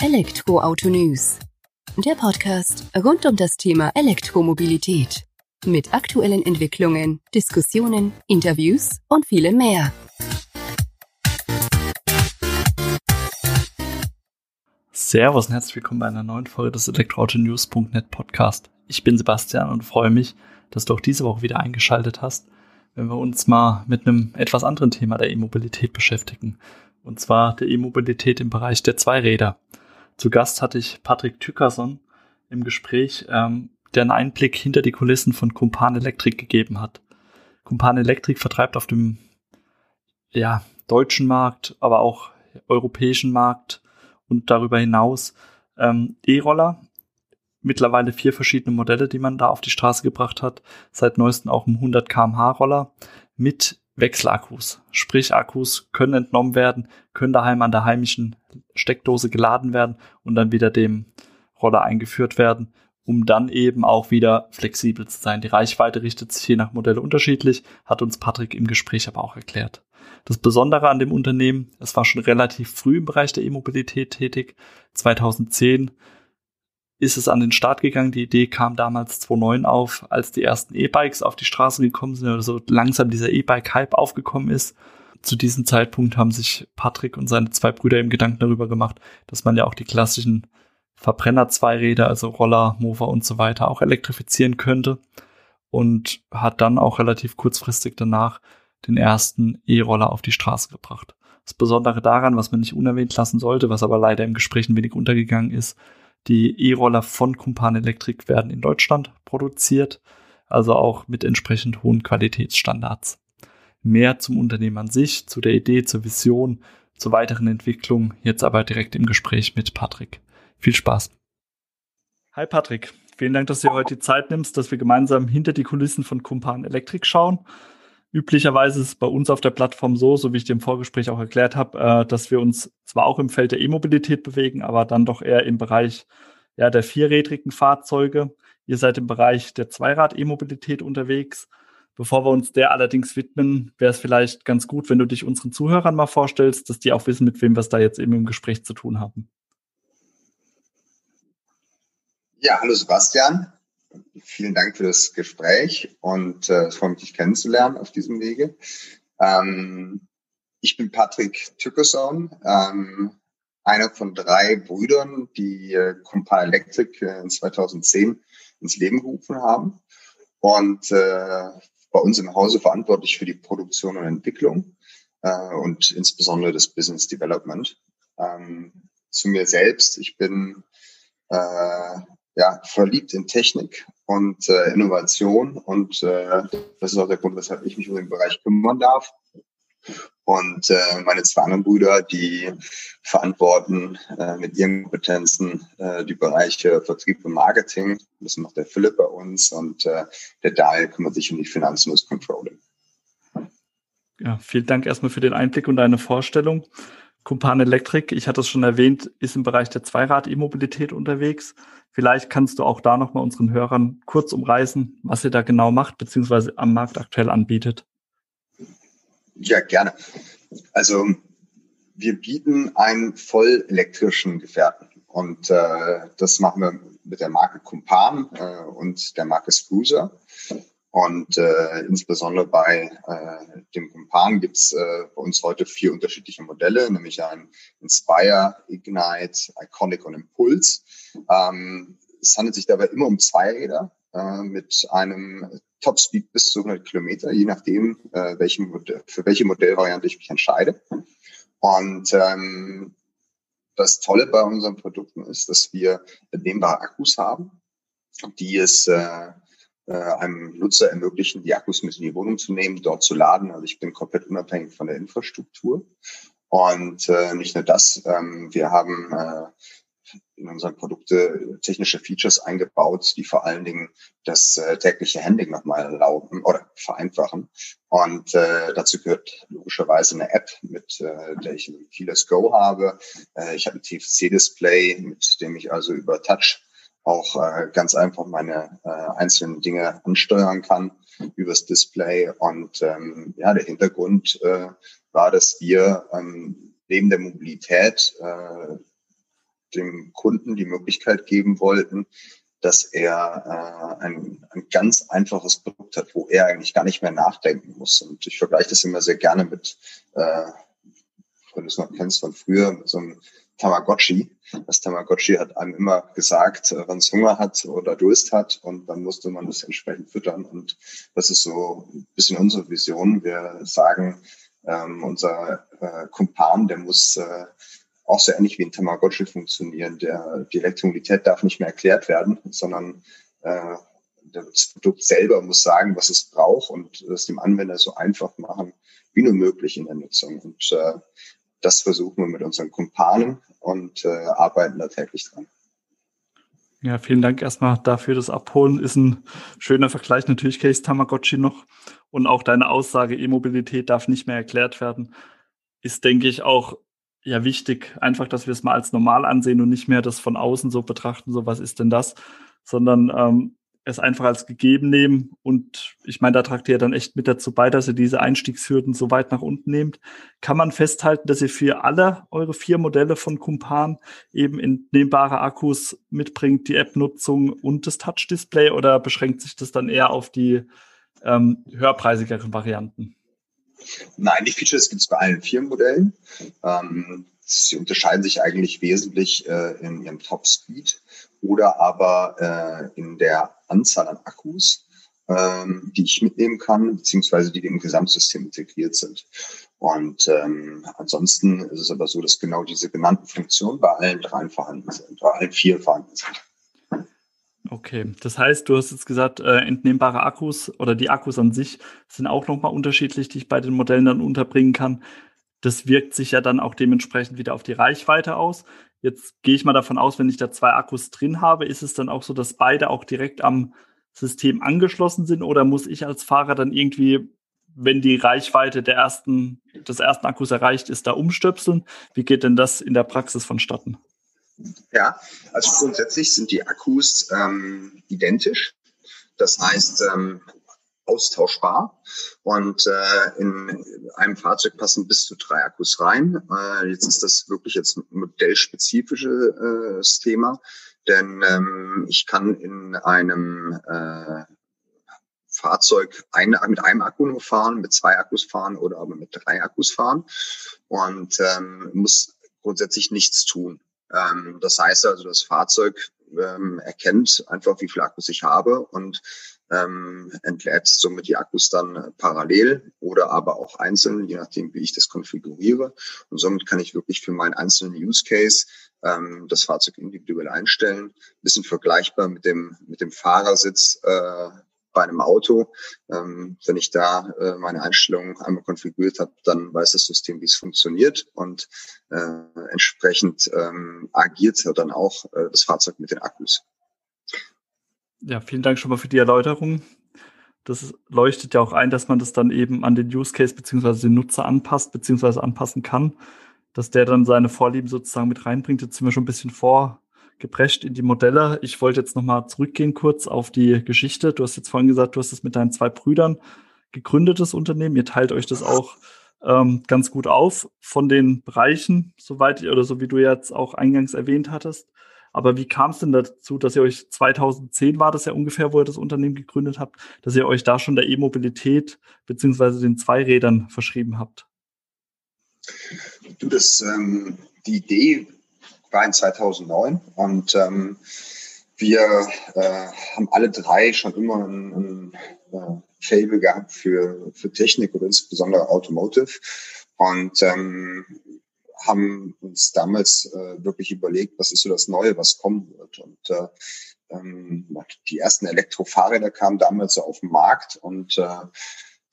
Elektroauto News. Der Podcast rund um das Thema Elektromobilität. Mit aktuellen Entwicklungen, Diskussionen, Interviews und vielem mehr. Servus und herzlich willkommen bei einer neuen Folge des Elektroautonews.net Podcast. Ich bin Sebastian und freue mich, dass du auch diese Woche wieder eingeschaltet hast, wenn wir uns mal mit einem etwas anderen Thema der E-Mobilität beschäftigen und zwar der E-Mobilität im Bereich der Zweiräder. Zu Gast hatte ich Patrick Tückerson im Gespräch, ähm, der einen Einblick hinter die Kulissen von Kumpan Electric gegeben hat. Kumpan Electric vertreibt auf dem ja, deutschen Markt, aber auch europäischen Markt und darüber hinaus ähm, E-Roller. Mittlerweile vier verschiedene Modelle, die man da auf die Straße gebracht hat. Seit neuestem auch ein 100 kmh Roller mit Wechselakkus. Sprich, Akkus können entnommen werden, können daheim an der heimischen Steckdose geladen werden und dann wieder dem Roller eingeführt werden, um dann eben auch wieder flexibel zu sein. Die Reichweite richtet sich je nach Modell unterschiedlich, hat uns Patrick im Gespräch aber auch erklärt. Das Besondere an dem Unternehmen, es war schon relativ früh im Bereich der E-Mobilität tätig. 2010 ist es an den Start gegangen. Die Idee kam damals 2009 auf, als die ersten E-Bikes auf die Straße gekommen sind oder so langsam dieser E-Bike-Hype aufgekommen ist. Zu diesem Zeitpunkt haben sich Patrick und seine zwei Brüder eben Gedanken darüber gemacht, dass man ja auch die klassischen Verbrenner-Zweiräder, also Roller, Mover und so weiter auch elektrifizieren könnte und hat dann auch relativ kurzfristig danach den ersten E-Roller auf die Straße gebracht. Das Besondere daran, was man nicht unerwähnt lassen sollte, was aber leider im Gespräch ein wenig untergegangen ist, die E-Roller von Kumpan Electric werden in Deutschland produziert, also auch mit entsprechend hohen Qualitätsstandards. Mehr zum Unternehmen an sich, zu der Idee, zur Vision, zur weiteren Entwicklung, jetzt aber direkt im Gespräch mit Patrick. Viel Spaß. Hi Patrick, vielen Dank, dass du dir heute die Zeit nimmst, dass wir gemeinsam hinter die Kulissen von Kumpan Electric schauen. Üblicherweise ist es bei uns auf der Plattform so, so wie ich im Vorgespräch auch erklärt habe, äh, dass wir uns zwar auch im Feld der E-Mobilität bewegen, aber dann doch eher im Bereich ja, der vierrädrigen Fahrzeuge. Ihr seid im Bereich der Zweirad-E-Mobilität unterwegs. Bevor wir uns der allerdings widmen, wäre es vielleicht ganz gut, wenn du dich unseren Zuhörern mal vorstellst, dass die auch wissen, mit wem wir es da jetzt eben im Gespräch zu tun haben. Ja, hallo Sebastian. Vielen Dank für das Gespräch und äh, freut mich, dich kennenzulernen auf diesem Wege. Ähm, ich bin Patrick Tückeson, ähm, einer von drei Brüdern, die äh, Compa Electric äh, in 2010 ins Leben gerufen haben und äh, bei uns im Hause verantwortlich für die Produktion und Entwicklung äh, und insbesondere das Business Development. Ähm, zu mir selbst, ich bin äh, ja, verliebt in Technik und äh, Innovation und äh, das ist auch der Grund, weshalb ich mich um den Bereich kümmern darf. Und äh, meine zwei anderen Brüder, die verantworten äh, mit ihren Kompetenzen äh, die Bereiche Vertrieb und Marketing. Das macht der Philipp bei uns und äh, der Daniel kümmert sich um die Finanzen und das Controlling. Ja, vielen Dank erstmal für den Einblick und deine Vorstellung. Kumpan Electric, ich hatte es schon erwähnt, ist im Bereich der Zweirad-E-Mobilität unterwegs. Vielleicht kannst du auch da nochmal unseren Hörern kurz umreißen, was ihr da genau macht, beziehungsweise am Markt aktuell anbietet. Ja, gerne. Also wir bieten einen voll elektrischen Gefährten und äh, das machen wir mit der Marke Kumpan äh, und der Marke Sprucer. Und äh, insbesondere bei äh, dem Kumpan gibt's äh, bei uns heute vier unterschiedliche Modelle, nämlich ein Inspire, Ignite, Iconic und Impulse. Ähm, es handelt sich dabei immer um Zweiräder äh, mit einem Topspeed bis zu 100 Kilometer, je nachdem, äh, welchen für welche Modellvariante ich mich entscheide. Und ähm, das Tolle bei unseren Produkten ist, dass wir entnehmbare Akkus haben, die es äh, einem Nutzer ermöglichen, die Akkus mit in die Wohnung zu nehmen, dort zu laden. Also ich bin komplett unabhängig von der Infrastruktur. Und äh, nicht nur das, ähm, wir haben äh, in unseren Produkte technische Features eingebaut, die vor allen Dingen das äh, tägliche Handling nochmal erlauben oder vereinfachen. Und äh, dazu gehört logischerweise eine App, mit äh, der ich ein Keyless Go habe. Äh, ich habe ein TFC-Display, mit dem ich also über Touch auch äh, ganz einfach meine äh, einzelnen Dinge ansteuern kann übers Display. Und ähm, ja, der Hintergrund äh, war, dass wir ähm, neben der Mobilität äh, dem Kunden die Möglichkeit geben wollten, dass er äh, ein, ein ganz einfaches Produkt hat, wo er eigentlich gar nicht mehr nachdenken muss. Und ich vergleiche das immer sehr gerne mit, äh, wenn du es noch kennst von früher, mit so einem Tamagotchi. Das Tamagotchi hat einem immer gesagt, äh, wann es Hunger hat oder Durst hat und dann musste man das entsprechend füttern. Und das ist so ein bisschen unsere Vision. Wir sagen, ähm, unser äh, Kumpan, der muss äh, auch so ähnlich wie ein Tamagotchi funktionieren. Der, die Elektromobilität darf nicht mehr erklärt werden, sondern äh, das Produkt selber muss sagen, was es braucht und es dem Anwender so einfach machen wie nur möglich in der Nutzung. Und äh, das versuchen wir mit unseren Kumpanen und äh, arbeiten da täglich dran. Ja, vielen Dank erstmal dafür. Das Abholen ist ein schöner Vergleich. Natürlich Case Tamagotchi noch. Und auch deine Aussage, E-Mobilität darf nicht mehr erklärt werden, ist, denke ich, auch ja wichtig, einfach, dass wir es mal als normal ansehen und nicht mehr das von außen so betrachten, so was ist denn das, sondern ähm, es einfach als gegeben nehmen. Und ich meine, da tragt ihr dann echt mit dazu bei, dass ihr diese Einstiegshürden so weit nach unten nehmt. Kann man festhalten, dass ihr für alle eure vier Modelle von Kumpan eben entnehmbare Akkus mitbringt, die App-Nutzung und das Touch-Display oder beschränkt sich das dann eher auf die ähm, höherpreisigeren Varianten? Nein, die Features gibt es bei allen vier Modellen. Ähm, sie unterscheiden sich eigentlich wesentlich äh, in ihrem Top-Speed oder aber äh, in der Anzahl an Akkus, ähm, die ich mitnehmen kann, beziehungsweise die im Gesamtsystem integriert sind. Und ähm, ansonsten ist es aber so, dass genau diese genannten Funktionen bei allen dreien vorhanden sind, bei allen vier vorhanden sind. Okay, das heißt, du hast jetzt gesagt, äh, entnehmbare Akkus oder die Akkus an sich sind auch nochmal unterschiedlich, die ich bei den Modellen dann unterbringen kann. Das wirkt sich ja dann auch dementsprechend wieder auf die Reichweite aus. Jetzt gehe ich mal davon aus, wenn ich da zwei Akkus drin habe, ist es dann auch so, dass beide auch direkt am System angeschlossen sind oder muss ich als Fahrer dann irgendwie, wenn die Reichweite der ersten, des ersten Akkus erreicht ist, da umstöpseln? Wie geht denn das in der Praxis vonstatten? Ja, also grundsätzlich sind die Akkus ähm, identisch. Das heißt, ähm, austauschbar. Und äh, in einem Fahrzeug passen bis zu drei Akkus rein. Äh, jetzt ist das wirklich jetzt ein modellspezifisches äh, Thema, denn ähm, ich kann in einem äh, Fahrzeug eine, mit einem Akku nur fahren, mit zwei Akkus fahren oder aber mit drei Akkus fahren und ähm, muss grundsätzlich nichts tun. Ähm, das heißt also, das Fahrzeug ähm, erkennt einfach, wie viel Akkus ich habe und ähm, entlädt somit die Akkus dann parallel oder aber auch einzeln, je nachdem, wie ich das konfiguriere. Und somit kann ich wirklich für meinen einzelnen Use Case ähm, das Fahrzeug individuell einstellen. bisschen vergleichbar mit dem, mit dem Fahrersitz äh, bei einem Auto. Ähm, wenn ich da äh, meine Einstellungen einmal konfiguriert habe, dann weiß das System, wie es funktioniert und äh, entsprechend ähm, agiert dann auch äh, das Fahrzeug mit den Akkus. Ja, vielen Dank schon mal für die Erläuterung. Das leuchtet ja auch ein, dass man das dann eben an den Use Case beziehungsweise den Nutzer anpasst beziehungsweise anpassen kann, dass der dann seine Vorlieben sozusagen mit reinbringt. Jetzt sind wir schon ein bisschen vorgeprescht in die Modelle. Ich wollte jetzt nochmal zurückgehen kurz auf die Geschichte. Du hast jetzt vorhin gesagt, du hast es mit deinen zwei Brüdern gegründetes Unternehmen. Ihr teilt euch das auch ähm, ganz gut auf von den Bereichen, soweit oder so wie du jetzt auch eingangs erwähnt hattest. Aber wie kam es denn dazu, dass ihr euch 2010 war das ja ungefähr, wo ihr das Unternehmen gegründet habt, dass ihr euch da schon der E-Mobilität beziehungsweise den Zweirädern verschrieben habt? Du, das, ähm, die Idee war in 2009 und ähm, wir äh, haben alle drei schon immer ein, ein äh, Fable gehabt für, für Technik oder insbesondere Automotive. Und ähm, haben uns damals äh, wirklich überlegt, was ist so das Neue, was kommen wird. Und äh, ähm, die ersten Elektrofahrräder kamen damals so auf den Markt und äh,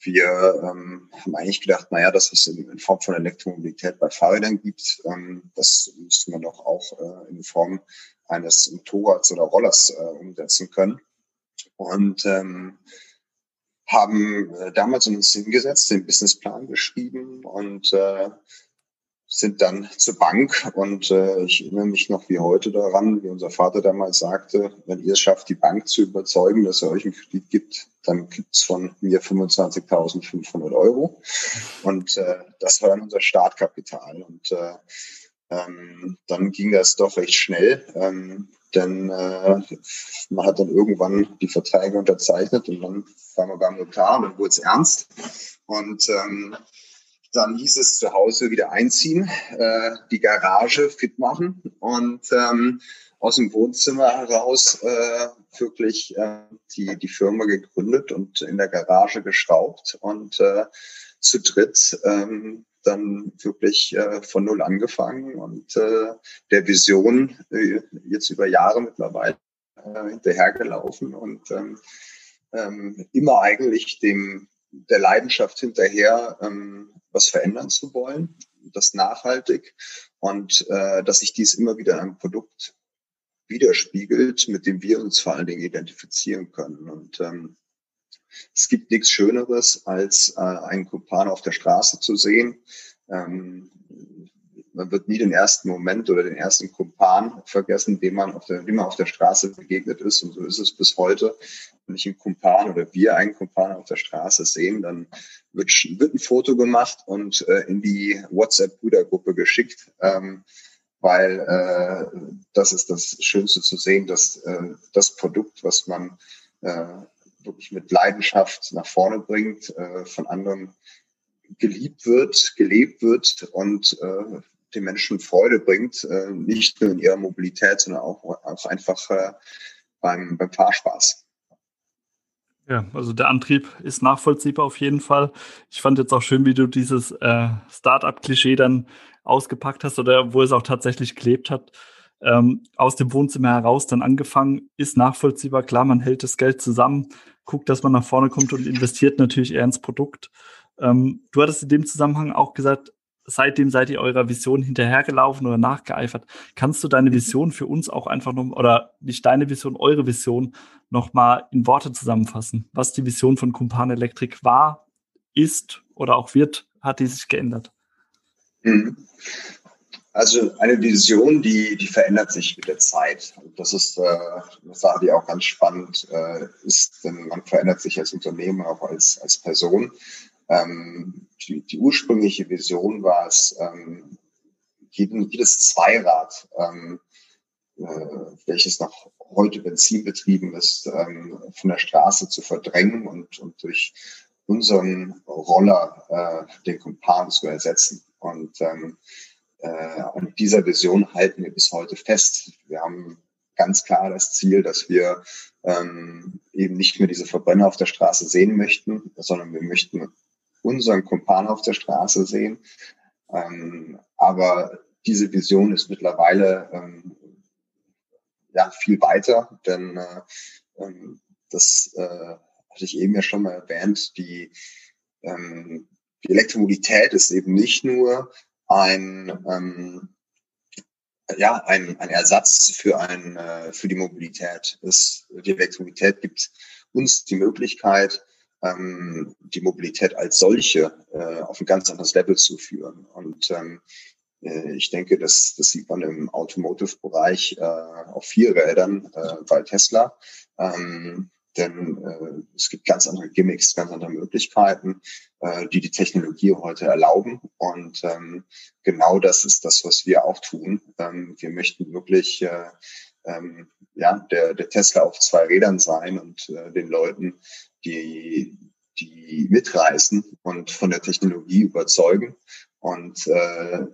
wir ähm, haben eigentlich gedacht, naja, dass es in, in Form von Elektromobilität bei Fahrrädern gibt, ähm, das müsste man doch auch äh, in Form eines Motorrads oder Rollers äh, umsetzen können. Und ähm, haben äh, damals uns hingesetzt, den Businessplan geschrieben und äh, sind dann zur Bank und äh, ich erinnere mich noch wie heute daran, wie unser Vater damals sagte, wenn ihr es schafft, die Bank zu überzeugen, dass er euch einen Kredit gibt, dann gibt's von mir 25.500 Euro. Und äh, das war dann unser Startkapital. Und äh, Ähm, dann ging das doch recht schnell, ähm, denn äh, man hat dann irgendwann die Verträge unterzeichnet und dann waren wir beim Notar und dann wurde es ernst. Und ähm, dann hieß es zu Hause wieder einziehen, äh, die Garage fit machen und ähm, aus dem Wohnzimmer heraus äh, wirklich äh, die, die Firma gegründet und in der Garage geschraubt und äh, zu dritt ähm, dann wirklich äh, von null angefangen und äh, der Vision äh, jetzt über Jahre mittlerweile äh, hinterhergelaufen und ähm, ähm, immer eigentlich dem der Leidenschaft hinterher, ähm, was verändern zu wollen, das nachhaltig und äh, dass sich dies immer wieder in einem Produkt widerspiegelt, mit dem wir uns vor allen Dingen identifizieren können. Und ähm, es gibt nichts Schöneres, als äh, einen Kumpan auf der Straße zu sehen. Ähm, man wird nie den ersten Moment oder den ersten Kumpan vergessen, dem man auf der, dem man auf der Straße begegnet ist. Und so ist es bis heute. Wenn ich einen Kumpan oder wir einen Kumpan auf der Straße sehen, dann wird, wird ein Foto gemacht und äh, in die WhatsApp-Brüdergruppe geschickt. Ähm, weil äh, das ist das Schönste zu sehen, dass äh, das Produkt, was man äh, wirklich mit Leidenschaft nach vorne bringt, äh, von anderen geliebt wird, gelebt wird und äh, den Menschen Freude bringt, äh, nicht nur in ihrer Mobilität, sondern auch, auch einfach äh, beim, beim Fahrspaß. Ja, also der Antrieb ist nachvollziehbar auf jeden Fall. Ich fand jetzt auch schön, wie du dieses äh, Startup-Klischee dann ausgepackt hast oder wo es auch tatsächlich gelebt hat. Ähm, aus dem Wohnzimmer heraus dann angefangen, ist nachvollziehbar. Klar, man hält das Geld zusammen, guckt, dass man nach vorne kommt und investiert natürlich eher ins Produkt. Ähm, du hattest in dem Zusammenhang auch gesagt, seitdem seid ihr eurer Vision hinterhergelaufen oder nachgeeifert. Kannst du deine Vision für uns auch einfach noch, oder nicht deine Vision, eure Vision noch mal in Worte zusammenfassen? Was die Vision von Kumpan Electric war, ist oder auch wird, hat die sich geändert? Mhm. Also eine Vision, die, die verändert sich mit der Zeit. Das ist äh, eine Sache, die auch ganz spannend äh, ist, denn man verändert sich als Unternehmen, auch als, als Person. Ähm, die, die ursprüngliche Vision war es, ähm, jeden, jedes Zweirad, ähm, äh, welches noch heute benzinbetrieben ist, ähm, von der Straße zu verdrängen und, und durch unseren Roller äh, den Kumpan zu ersetzen. Und ähm, äh, an dieser Vision halten wir bis heute fest. Wir haben ganz klar das Ziel, dass wir ähm, eben nicht mehr diese Verbrenner auf der Straße sehen möchten, sondern wir möchten unseren Kumpan auf der Straße sehen. Ähm, aber diese Vision ist mittlerweile ähm, ja viel weiter, denn äh, ähm, das äh, hatte ich eben ja schon mal erwähnt, die ähm, die Elektromobilität ist eben nicht nur ein, ähm, ja, ein, ein Ersatz für, ein, äh, für die Mobilität. Es, die Elektromobilität gibt uns die Möglichkeit, ähm, die Mobilität als solche äh, auf ein ganz anderes Level zu führen. Und ähm, äh, ich denke, das, das sieht man im Automotive-Bereich äh, auf vier Rädern äh, bei Tesla. Ähm, denn äh, es gibt ganz andere Gimmicks, ganz andere Möglichkeiten, äh, die die Technologie heute erlauben. Und ähm, genau das ist das, was wir auch tun. Ähm, wir möchten wirklich äh, ähm, ja, der, der Tesla auf zwei Rädern sein und äh, den Leuten, die, die mitreißen und von der Technologie überzeugen und äh,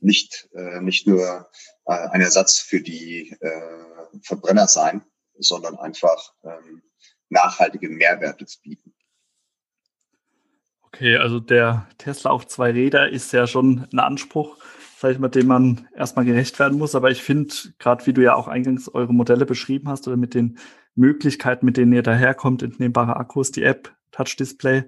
nicht, äh, nicht nur äh, ein Ersatz für die äh, Verbrenner sein, sondern einfach ähm, nachhaltige Mehrwerte zu bieten. Okay, also der Tesla auf zwei Räder ist ja schon ein Anspruch, sag ich mal, dem man erstmal gerecht werden muss. Aber ich finde, gerade wie du ja auch eingangs eure Modelle beschrieben hast oder mit den Möglichkeiten, mit denen ihr daherkommt, entnehmbare Akkus, die App, Touch-Display,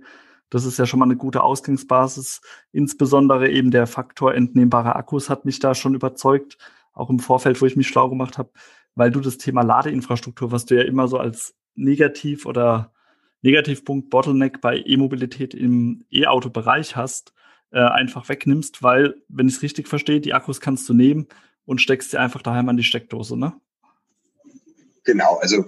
das ist ja schon mal eine gute Ausgangsbasis. Insbesondere eben der Faktor entnehmbare Akkus hat mich da schon überzeugt, auch im Vorfeld, wo ich mich schlau gemacht habe, weil du das Thema Ladeinfrastruktur, was du ja immer so als Negativ oder Negativpunkt Bottleneck bei E-Mobilität im E-Auto-Bereich hast, äh, einfach wegnimmst, weil, wenn ich es richtig verstehe, die Akkus kannst du nehmen und steckst sie einfach daheim an die Steckdose, ne? Genau, also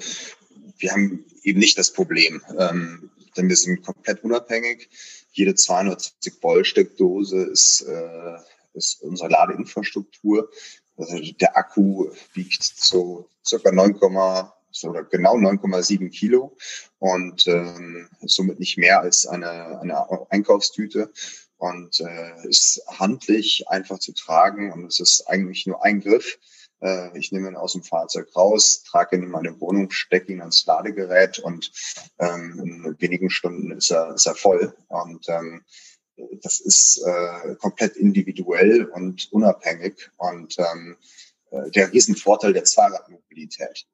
wir haben eben nicht das Problem, ähm, denn wir sind komplett unabhängig. Jede 220 Volt Steckdose ist äh, ist unsere Ladeinfrastruktur. Also der Akku wiegt so circa 9, oder genau 9,7 Kilo und ähm, somit nicht mehr als eine, eine Einkaufstüte und äh, ist handlich einfach zu tragen und es ist eigentlich nur ein Griff. Äh, ich nehme ihn aus dem Fahrzeug raus, trage ihn in meine Wohnung, stecke ihn ans Ladegerät und ähm, in wenigen Stunden ist er, ist er voll. Und ähm, das ist äh, komplett individuell und unabhängig und ähm, äh, der Riesenvorteil der Fahrradmobilität.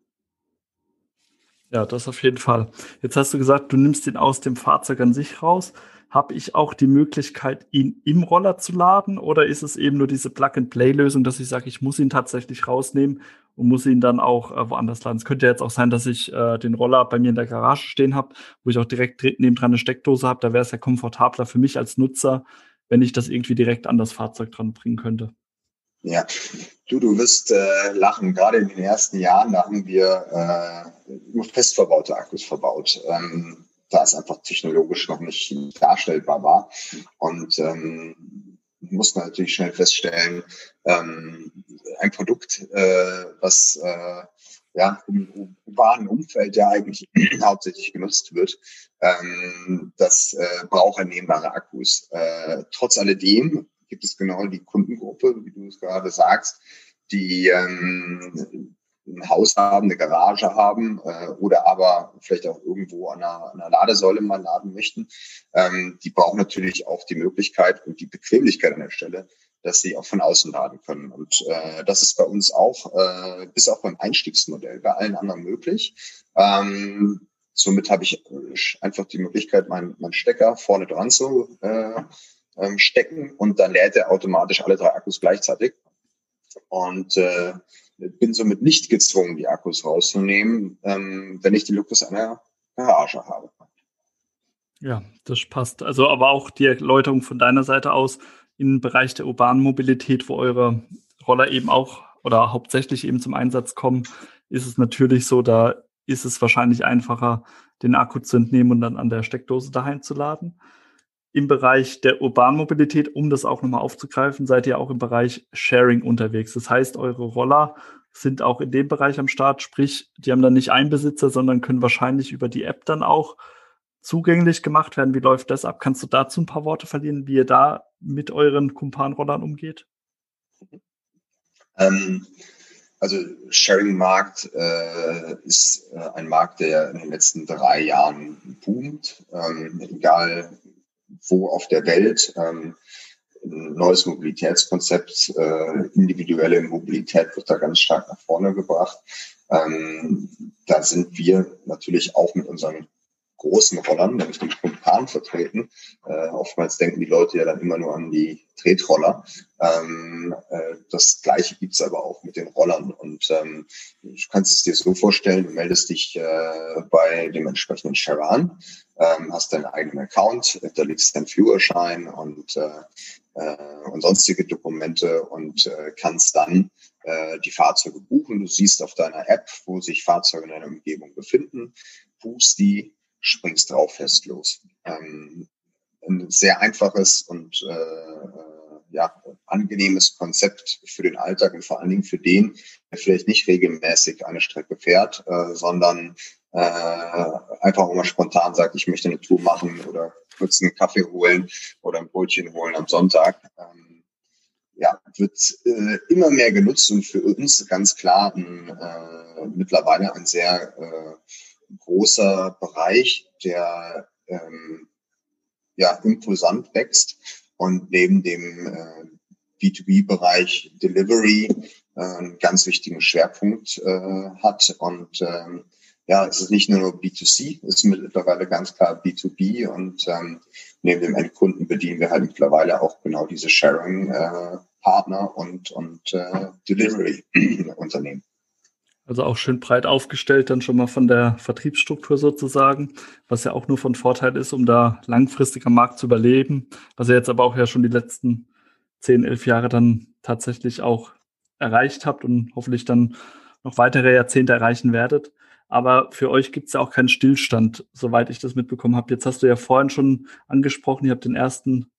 Ja, das auf jeden Fall. Jetzt hast du gesagt, du nimmst ihn aus dem Fahrzeug an sich raus. Habe ich auch die Möglichkeit, ihn im Roller zu laden oder ist es eben nur diese Plug-and-Play-Lösung, dass ich sage, ich muss ihn tatsächlich rausnehmen und muss ihn dann auch äh, woanders laden? Es könnte ja jetzt auch sein, dass ich äh, den Roller bei mir in der Garage stehen habe, wo ich auch direkt nebendran eine Steckdose habe. Da wäre es ja komfortabler für mich als Nutzer, wenn ich das irgendwie direkt an das Fahrzeug dran bringen könnte. Ja, du, du wirst äh, lachen. Gerade in den ersten Jahren, da haben wir äh, nur fest verbaute Akkus verbaut. Ähm, da es einfach technologisch noch nicht darstellbar war. Und ähm, muss man natürlich schnell feststellen, ähm, ein Produkt, äh, was äh, ja, im urbanen Umfeld ja eigentlich hauptsächlich genutzt wird, ähm, das äh, braucht ernehmbare Akkus. Äh, trotz alledem gibt es genau die Kundengruppe, wie du es gerade sagst, die ähm, ein Haus haben, eine Garage haben äh, oder aber vielleicht auch irgendwo an einer, an einer Ladesäule mal laden möchten, ähm, die brauchen natürlich auch die Möglichkeit und die Bequemlichkeit an der Stelle, dass sie auch von außen laden können. Und äh, das ist bei uns auch, äh, bis auch beim Einstiegsmodell, bei allen anderen möglich. Ähm, somit habe ich einfach die Möglichkeit, meinen mein Stecker vorne dran zu äh, ähm, stecken und dann lädt er automatisch alle drei Akkus gleichzeitig. Und äh, bin somit nicht gezwungen, die Akkus rauszunehmen, ähm, wenn ich die Luxus einer Garage habe. Ja, das passt. Also aber auch die Erläuterung von deiner Seite aus im Bereich der urbanen Mobilität, wo eure Roller eben auch oder hauptsächlich eben zum Einsatz kommen, ist es natürlich so, da ist es wahrscheinlich einfacher, den Akku zu entnehmen und dann an der Steckdose daheim zu laden im Bereich der urbanen Mobilität, um das auch nochmal aufzugreifen, seid ihr auch im Bereich Sharing unterwegs. Das heißt, eure Roller sind auch in dem Bereich am Start, sprich, die haben dann nicht einen Besitzer, sondern können wahrscheinlich über die App dann auch zugänglich gemacht werden. Wie läuft das ab? Kannst du dazu ein paar Worte verlieren, wie ihr da mit euren Kumpan-Rollern umgeht? Ähm, also Sharing-Markt äh, ist äh, ein Markt, der in den letzten drei Jahren boomt. Ähm, egal wo auf der Welt. Ähm, ein neues Mobilitätskonzept, äh, individuelle Mobilität wird da ganz stark nach vorne gebracht. Ähm, da sind wir natürlich auch mit unseren großen Rollern, nämlich den Kumpan vertreten. Äh, oftmals denken die Leute ja dann immer nur an die Tretroller. Ähm, äh, das gleiche gibt's aber auch mit den Rollern. Und ähm, du kannst es dir so vorstellen, du meldest dich äh, bei dem entsprechenden Sharan, ähm, hast deinen eigenen Account, hinterlegst deinen Führerschein und, äh, äh, und sonstige Dokumente und äh, kannst dann äh, die Fahrzeuge buchen. Du siehst auf deiner App, wo sich Fahrzeuge in deiner Umgebung befinden, buchst die, springst drauf fest los. Ähm, ein sehr einfaches und äh, äh ja, angenehmes Konzept für den Alltag und vor allen Dingen für den, der vielleicht nicht regelmäßig eine Strecke fährt, äh, sondern äh, einfach auch mal spontan sagt, ich möchte eine Tour machen oder kurz einen Kaffee holen oder ein Brötchen holen am Sonntag. Ähm, ja, wird äh, immer mehr genutzt und für uns ganz klar äh, mittlerweile ein sehr äh, großer Bereich, der ähm, ja impulsant wächst. Und neben dem äh, B2B-Bereich Delivery äh, einen ganz wichtigen Schwerpunkt äh, hat. Und ähm, ja, es ist nicht nur B2C, es ist mittlerweile ganz klar B2B und ähm, neben dem Endkunden bedienen wir halt mittlerweile auch genau diese Sharing-Partner äh, und, und äh, Delivery-Unternehmen. Also auch schön breit aufgestellt, dann schon mal von der Vertriebsstruktur sozusagen, was ja auch nur von Vorteil ist, um da langfristig am Markt zu überleben, was ihr jetzt aber auch ja schon die letzten zehn, elf Jahre dann tatsächlich auch erreicht habt und hoffentlich dann noch weitere Jahrzehnte erreichen werdet. Aber für euch gibt es ja auch keinen Stillstand, soweit ich das mitbekommen habe. Jetzt hast du ja vorhin schon angesprochen, ihr habt den ersten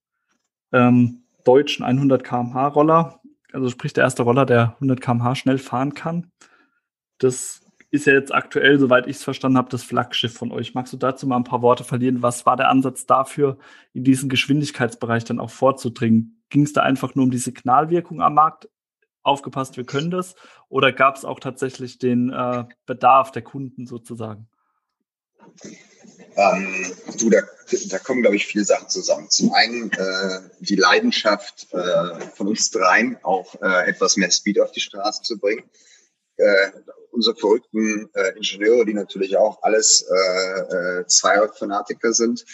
ähm, deutschen 100 km/h Roller. Also sprich der erste Roller, der 100 km/h schnell fahren kann. Das ist ja jetzt aktuell, soweit ich es verstanden habe, das Flaggschiff von euch. Magst du dazu mal ein paar Worte verlieren? Was war der Ansatz dafür, in diesen Geschwindigkeitsbereich dann auch vorzudringen? Ging es da einfach nur um die Signalwirkung am Markt? Aufgepasst, wir können das. Oder gab es auch tatsächlich den äh, Bedarf der Kunden sozusagen? Ähm, du, da, da kommen, glaube ich, viele Sachen zusammen. Zum einen äh, die Leidenschaft äh, von uns dreien, auch äh, etwas mehr Speed auf die Straße zu bringen. Äh, unsere verrückten äh, Ingenieure, die natürlich auch alles äh, äh, Zweierfanatiker sind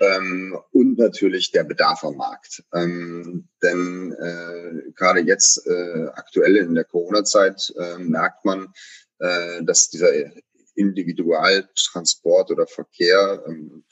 ähm, und natürlich der Bedarf am Markt. Ähm, denn äh, gerade jetzt äh, aktuell in der Corona-Zeit äh, merkt man, äh, dass dieser Individualtransport oder Verkehr, ähm,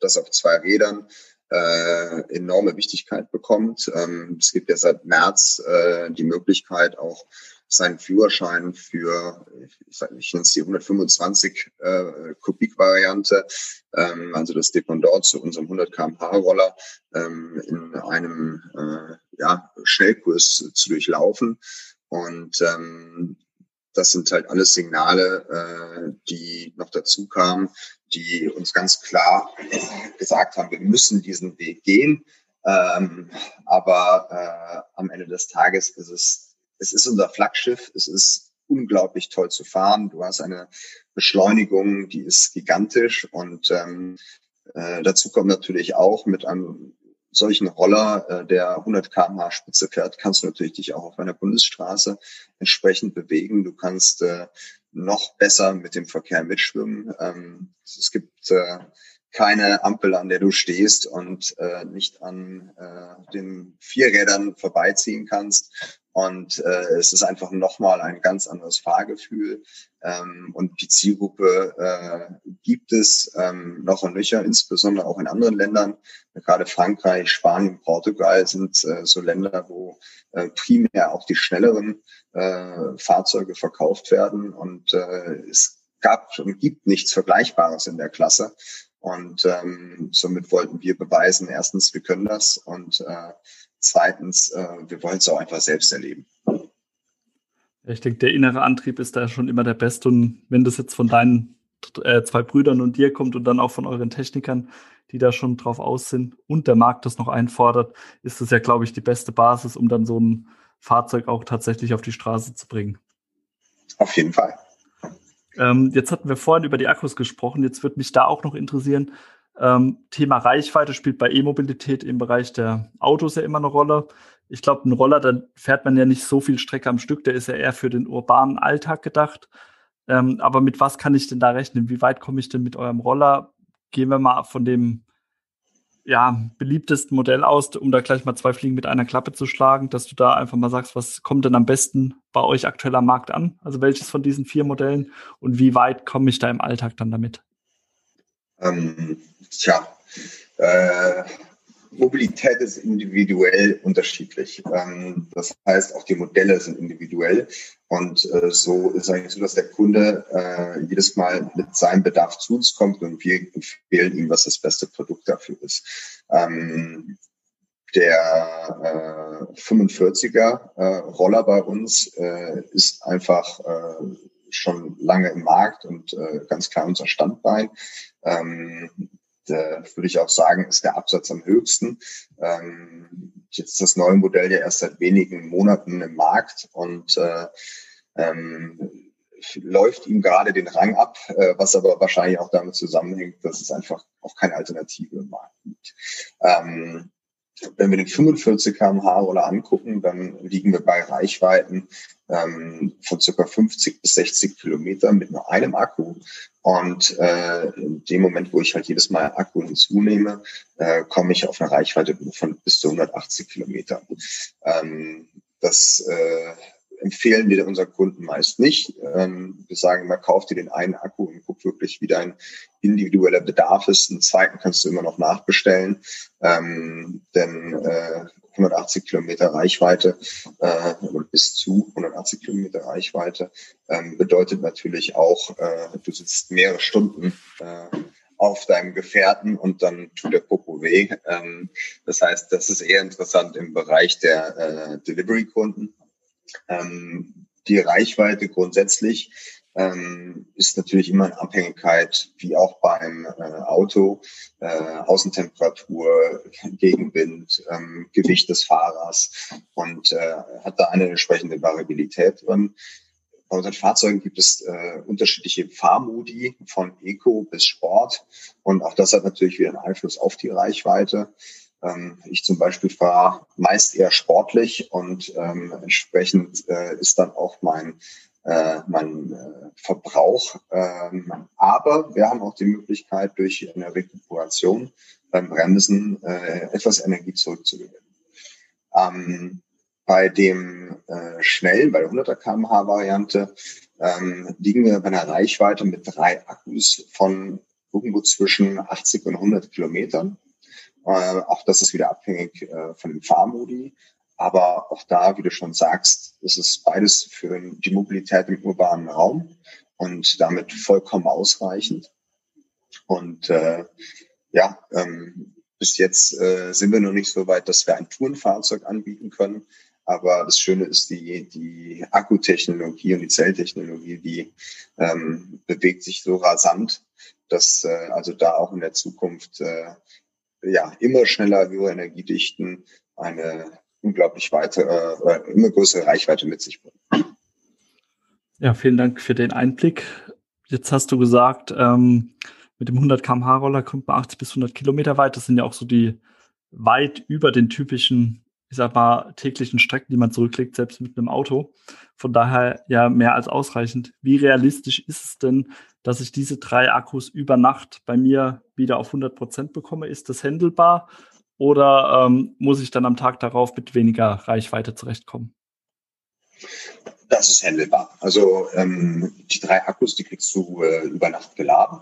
das auf zwei Rädern, äh, enorme Wichtigkeit bekommt. Ähm, es gibt ja seit März äh, die Möglichkeit, auch seinen Führerschein für, ich, sag, ich nenne es die 125 äh, Kubik-Variante, ähm, also das Dependant zu unserem 100 km/h Roller, ähm, in einem äh, ja, Schnellkurs zu durchlaufen. Und ähm, das sind halt alles Signale, äh, die noch dazu kamen, die uns ganz klar gesagt haben, wir müssen diesen Weg gehen. Ähm, aber äh, am Ende des Tages ist es, es ist unser Flaggschiff, es ist unglaublich toll zu fahren. Du hast eine Beschleunigung, die ist gigantisch und ähm, äh, dazu kommt natürlich auch mit einem solchen Roller, äh, der 100 km/h Spitze fährt, kannst du natürlich dich auch auf einer Bundesstraße entsprechend bewegen. Du kannst äh, noch besser mit dem Verkehr mitschwimmen. Ähm, es gibt äh, keine Ampel, an der du stehst und äh, nicht an äh, den Vierrädern vorbeiziehen kannst. Und äh, es ist einfach nochmal ein ganz anderes Fahrgefühl. Ähm, und die Zielgruppe äh, gibt es ähm, noch und nöcher, insbesondere auch in anderen Ländern. Gerade Frankreich, Spanien, Portugal sind äh, so Länder, wo äh, primär auch die schnelleren äh, Fahrzeuge verkauft werden. Und äh, es gab und gibt nichts Vergleichbares in der Klasse. Und ähm, somit wollten wir beweisen, erstens, wir können das und äh, Zweitens, äh, wir wollen es auch einfach selbst erleben. Ich denke, der innere Antrieb ist da schon immer der beste. Und wenn das jetzt von deinen äh, zwei Brüdern und dir kommt und dann auch von euren Technikern, die da schon drauf aus sind und der Markt das noch einfordert, ist das ja, glaube ich, die beste Basis, um dann so ein Fahrzeug auch tatsächlich auf die Straße zu bringen. Auf jeden Fall. Ähm, jetzt hatten wir vorhin über die Akkus gesprochen. Jetzt würde mich da auch noch interessieren, ähm, Thema Reichweite spielt bei E-Mobilität im Bereich der Autos ja immer eine Rolle. Ich glaube, ein Roller, da fährt man ja nicht so viel Strecke am Stück, der ist ja eher für den urbanen Alltag gedacht. Ähm, aber mit was kann ich denn da rechnen? Wie weit komme ich denn mit eurem Roller? Gehen wir mal von dem ja, beliebtesten Modell aus, um da gleich mal zwei Fliegen mit einer Klappe zu schlagen, dass du da einfach mal sagst, was kommt denn am besten bei euch aktuell am Markt an? Also welches von diesen vier Modellen und wie weit komme ich da im Alltag dann damit? Ähm, tja, äh, Mobilität ist individuell unterschiedlich. Ähm, das heißt, auch die Modelle sind individuell. Und äh, so ist eigentlich so, dass der Kunde äh, jedes Mal mit seinem Bedarf zu uns kommt und wir empfehlen ihm, was das beste Produkt dafür ist. Ähm, der äh, 45er äh, Roller bei uns äh, ist einfach äh, schon lange im Markt und äh, ganz klar unser Standbein. Ähm, da würde ich auch sagen, ist der Absatz am höchsten. Ähm, jetzt ist das neue Modell ja erst seit wenigen Monaten im Markt und äh, ähm, läuft ihm gerade den Rang ab, äh, was aber wahrscheinlich auch damit zusammenhängt, dass es einfach auch keine Alternative im Markt gibt. Ähm, wenn wir den 45 km/h Roller angucken, dann liegen wir bei Reichweiten ähm, von circa 50 bis 60 Kilometer mit nur einem Akku. Und äh, in dem Moment, wo ich halt jedes Mal Akku hinzunehme, äh, komme ich auf eine Reichweite von bis zu 180 Kilometer. Ähm, das äh, empfehlen wir unseren Kunden meist nicht. Ähm, wir sagen immer, kauf dir den einen Akku und guck wirklich, wie dein individueller Bedarf ist. Den zweiten kannst du immer noch nachbestellen, ähm, denn äh, 180 Kilometer Reichweite äh, bis zu 180 Kilometer Reichweite ähm, bedeutet natürlich auch, äh, du sitzt mehrere Stunden äh, auf deinem Gefährten und dann tut der Popo weh. Das heißt, das ist eher interessant im Bereich der äh, Delivery-Kunden. Ähm, die Reichweite grundsätzlich ähm, ist natürlich immer in Abhängigkeit, wie auch beim äh, Auto, äh, Außentemperatur, Gegenwind, ähm, Gewicht des Fahrers und äh, hat da eine entsprechende Variabilität drin. Bei unseren Fahrzeugen gibt es äh, unterschiedliche Fahrmodi von Eco bis Sport und auch das hat natürlich wieder einen Einfluss auf die Reichweite. Ähm, ich zum Beispiel fahre meist eher sportlich und ähm, entsprechend äh, ist dann auch mein äh, mein äh, Verbrauch. Ähm, aber wir haben auch die Möglichkeit, durch eine Rekuperation beim Bremsen äh, etwas Energie zurückzugewinnen. Ähm, bei dem äh, schnellen, bei der 100er kmh Variante, ähm, liegen wir bei einer Reichweite mit drei Akkus von irgendwo zwischen 80 und 100 Kilometern. Äh, auch das ist wieder abhängig äh, von dem Fahrmodi. Aber auch da, wie du schon sagst, ist es beides für die Mobilität im urbanen Raum und damit vollkommen ausreichend. Und äh, ja, ähm, bis jetzt äh, sind wir noch nicht so weit, dass wir ein Tourenfahrzeug anbieten können. Aber das Schöne ist, die, die Akkutechnologie und die Zelltechnologie, die ähm, bewegt sich so rasant, dass äh, also da auch in der Zukunft äh, ja immer schneller höhere Energiedichten eine unglaublich weite, äh, immer größere Reichweite mit sich bringen. Ja, vielen Dank für den Einblick. Jetzt hast du gesagt, ähm, mit dem 100 km/h Roller kommt man 80 bis 100 Kilometer weit. Das sind ja auch so die weit über den typischen, ich sag mal, täglichen Strecken, die man zurücklegt, selbst mit einem Auto. Von daher ja mehr als ausreichend. Wie realistisch ist es denn, dass ich diese drei Akkus über Nacht bei mir wieder auf 100 Prozent bekomme? Ist das handelbar? Oder ähm, muss ich dann am Tag darauf mit weniger Reichweite zurechtkommen? Das ist handelbar. Also ähm, die drei Akkus, die kriegst du äh, über Nacht geladen.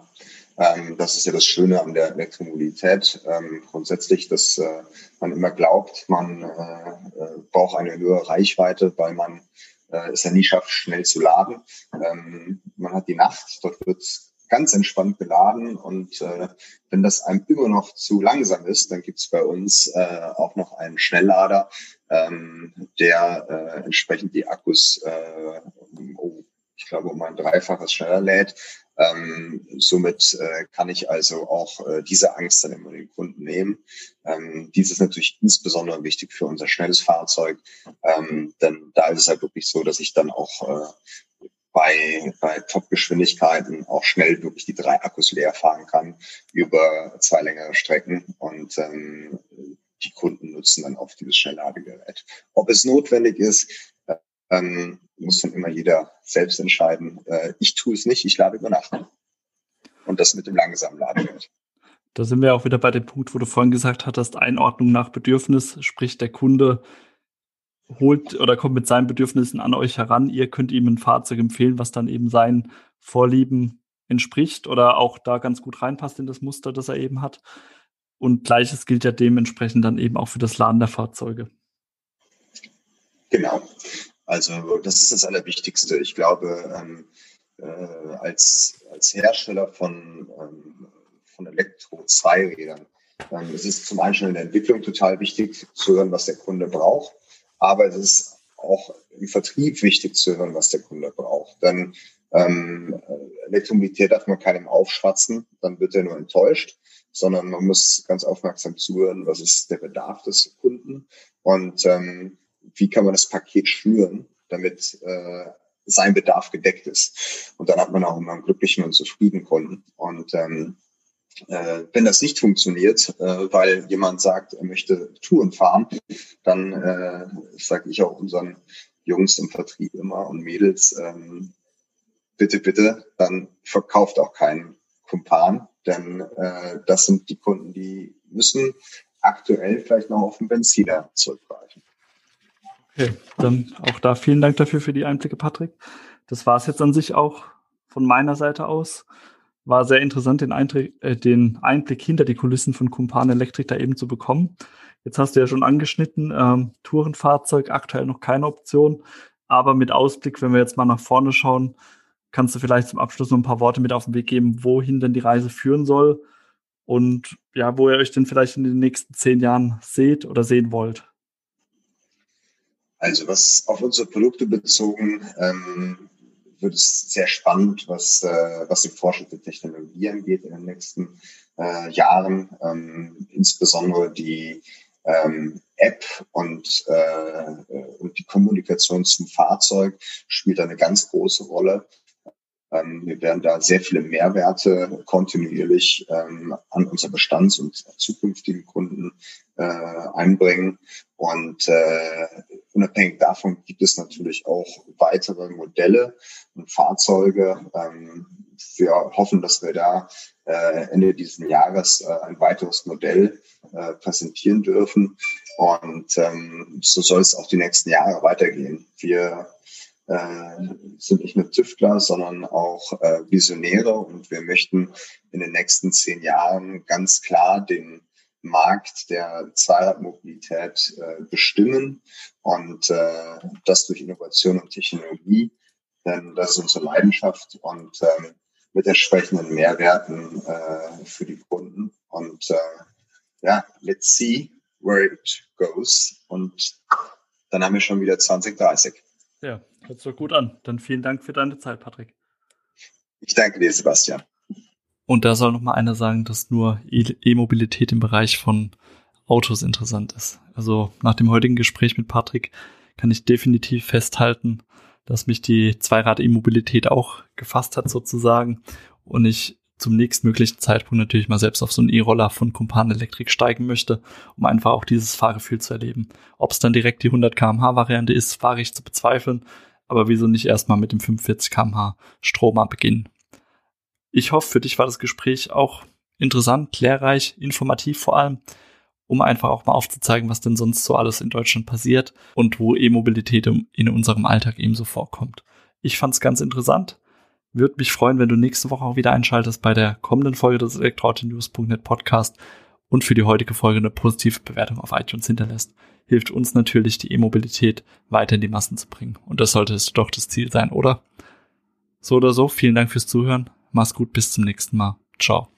Ähm, das ist ja das Schöne an der Elektromobilität. Ähm, grundsätzlich, dass äh, man immer glaubt, man äh, äh braucht eine höhere Reichweite, weil man äh, es ja nie schafft, schnell zu laden. Ähm, man hat die Nacht, dort wird ganz entspannt geladen und äh, wenn das einem immer noch zu langsam ist, dann gibt's bei uns äh, auch noch einen Schnelllader, ähm, der äh, entsprechend die Akkus, äh, oh, ich glaube, um ein Dreifaches schneller lädt. Ähm, somit äh, kann ich also auch äh, diese Angst dann immer den Kunden nehmen. Ähm, dies ist natürlich insbesondere wichtig für unser schnelles Fahrzeug, ähm, denn da ist es halt wirklich so, dass ich dann auch äh, bei, bei Top-Geschwindigkeiten auch schnell wirklich die drei Akkus leer fahren kann über zwei längere Strecken und ähm, die Kunden nutzen dann oft dieses Schnellladegerät. Ob es notwendig ist, ähm, muss dann immer jeder selbst entscheiden. Äh, ich tue es nicht, ich lade über Nacht. Und das mit dem langsamen Ladegerät. Da sind wir auch wieder bei dem Punkt, wo du vorhin gesagt hattest, Einordnung nach Bedürfnis, sprich der Kunde holt oder kommt mit seinen Bedürfnissen an euch heran. Ihr könnt ihm ein Fahrzeug empfehlen, was dann eben seinen Vorlieben entspricht oder auch da ganz gut reinpasst in das Muster, das er eben hat. Und gleiches gilt ja dementsprechend dann eben auch für das Laden der Fahrzeuge. Genau. Also das ist das Allerwichtigste. Ich glaube, ähm, äh, als, als Hersteller von, ähm, von Elektro-Zweirädern ähm, es ist zum einen schon in der Entwicklung total wichtig zu hören, was der Kunde braucht. Aber es ist auch im Vertrieb wichtig zu hören, was der Kunde braucht. Denn ähm, Elektromobilität darf man keinem aufschwatzen, dann wird er nur enttäuscht, sondern man muss ganz aufmerksam zuhören, was ist der Bedarf des Kunden und ähm, wie kann man das Paket schnüren, damit äh, sein Bedarf gedeckt ist. Und dann hat man auch immer einen glücklichen und zufriedenen Kunden. Und ähm, äh, wenn das nicht funktioniert, äh, weil jemand sagt, er möchte Touren fahren, dann äh, sage ich auch unseren Jungs im Vertrieb immer und Mädels, ähm, bitte, bitte, dann verkauft auch keinen Kumpan, denn äh, das sind die Kunden, die müssen aktuell vielleicht noch auf den Benziner zurückgreifen. Okay, dann auch da vielen Dank dafür für die Einblicke, Patrick. Das war es jetzt an sich auch von meiner Seite aus. War sehr interessant, den, Eintritt, äh, den Einblick hinter die Kulissen von Kumpan Electric da eben zu bekommen. Jetzt hast du ja schon angeschnitten, ähm, Tourenfahrzeug aktuell noch keine Option, aber mit Ausblick, wenn wir jetzt mal nach vorne schauen, kannst du vielleicht zum Abschluss noch ein paar Worte mit auf den Weg geben, wohin denn die Reise führen soll und ja, wo ihr euch denn vielleicht in den nächsten zehn Jahren seht oder sehen wollt? Also was auf unsere Produkte bezogen, ähm, wird es sehr spannend, was, äh, was die Forschung der Technologie angeht in den nächsten äh, Jahren. Ähm, insbesondere die ähm, App und, äh, und die Kommunikation zum Fahrzeug spielt eine ganz große Rolle. Ähm, wir werden da sehr viele Mehrwerte kontinuierlich ähm, an unser Bestands- und zukünftigen Kunden äh, einbringen. Und äh, unabhängig davon gibt es natürlich auch weitere Modelle und Fahrzeuge. Ähm, wir hoffen, dass wir da äh, Ende dieses Jahres äh, ein weiteres Modell äh, präsentieren dürfen. Und ähm, so soll es auch die nächsten Jahre weitergehen. Wir sind nicht nur Tüftler, sondern auch Visionäre und wir möchten in den nächsten zehn Jahren ganz klar den Markt der Zweiradmobilität äh, bestimmen und äh, das durch Innovation und Technologie, denn das ist unsere Leidenschaft und äh, mit entsprechenden Mehrwerten äh, für die Kunden und äh, ja, let's see where it goes und dann haben wir schon wieder 2030. Ja, hört sich gut an. Dann vielen Dank für deine Zeit, Patrick. Ich danke dir, Sebastian. Und da soll noch mal einer sagen, dass nur E-Mobilität im Bereich von Autos interessant ist. Also nach dem heutigen Gespräch mit Patrick kann ich definitiv festhalten, dass mich die Zweirad-E-Mobilität auch gefasst hat sozusagen und ich zum nächstmöglichen Zeitpunkt natürlich mal selbst auf so einen E-Roller von Kumpan Electric steigen möchte, um einfach auch dieses Fahrgefühl zu erleben. Ob es dann direkt die 100 kmh Variante ist, wage ich zu bezweifeln, aber wieso nicht erstmal mit dem 45 kmh Stromer beginnen. Ich hoffe, für dich war das Gespräch auch interessant, lehrreich, informativ vor allem, um einfach auch mal aufzuzeigen, was denn sonst so alles in Deutschland passiert und wo E-Mobilität in unserem Alltag ebenso vorkommt. Ich fand es ganz interessant würde mich freuen, wenn du nächste Woche auch wieder einschaltest bei der kommenden Folge des Elektroauto-News.net Podcast und für die heutige Folge eine positive Bewertung auf iTunes hinterlässt. Hilft uns natürlich, die E-Mobilität weiter in die Massen zu bringen. Und das sollte es doch das Ziel sein, oder? So oder so, vielen Dank fürs Zuhören. Mach's gut, bis zum nächsten Mal. Ciao.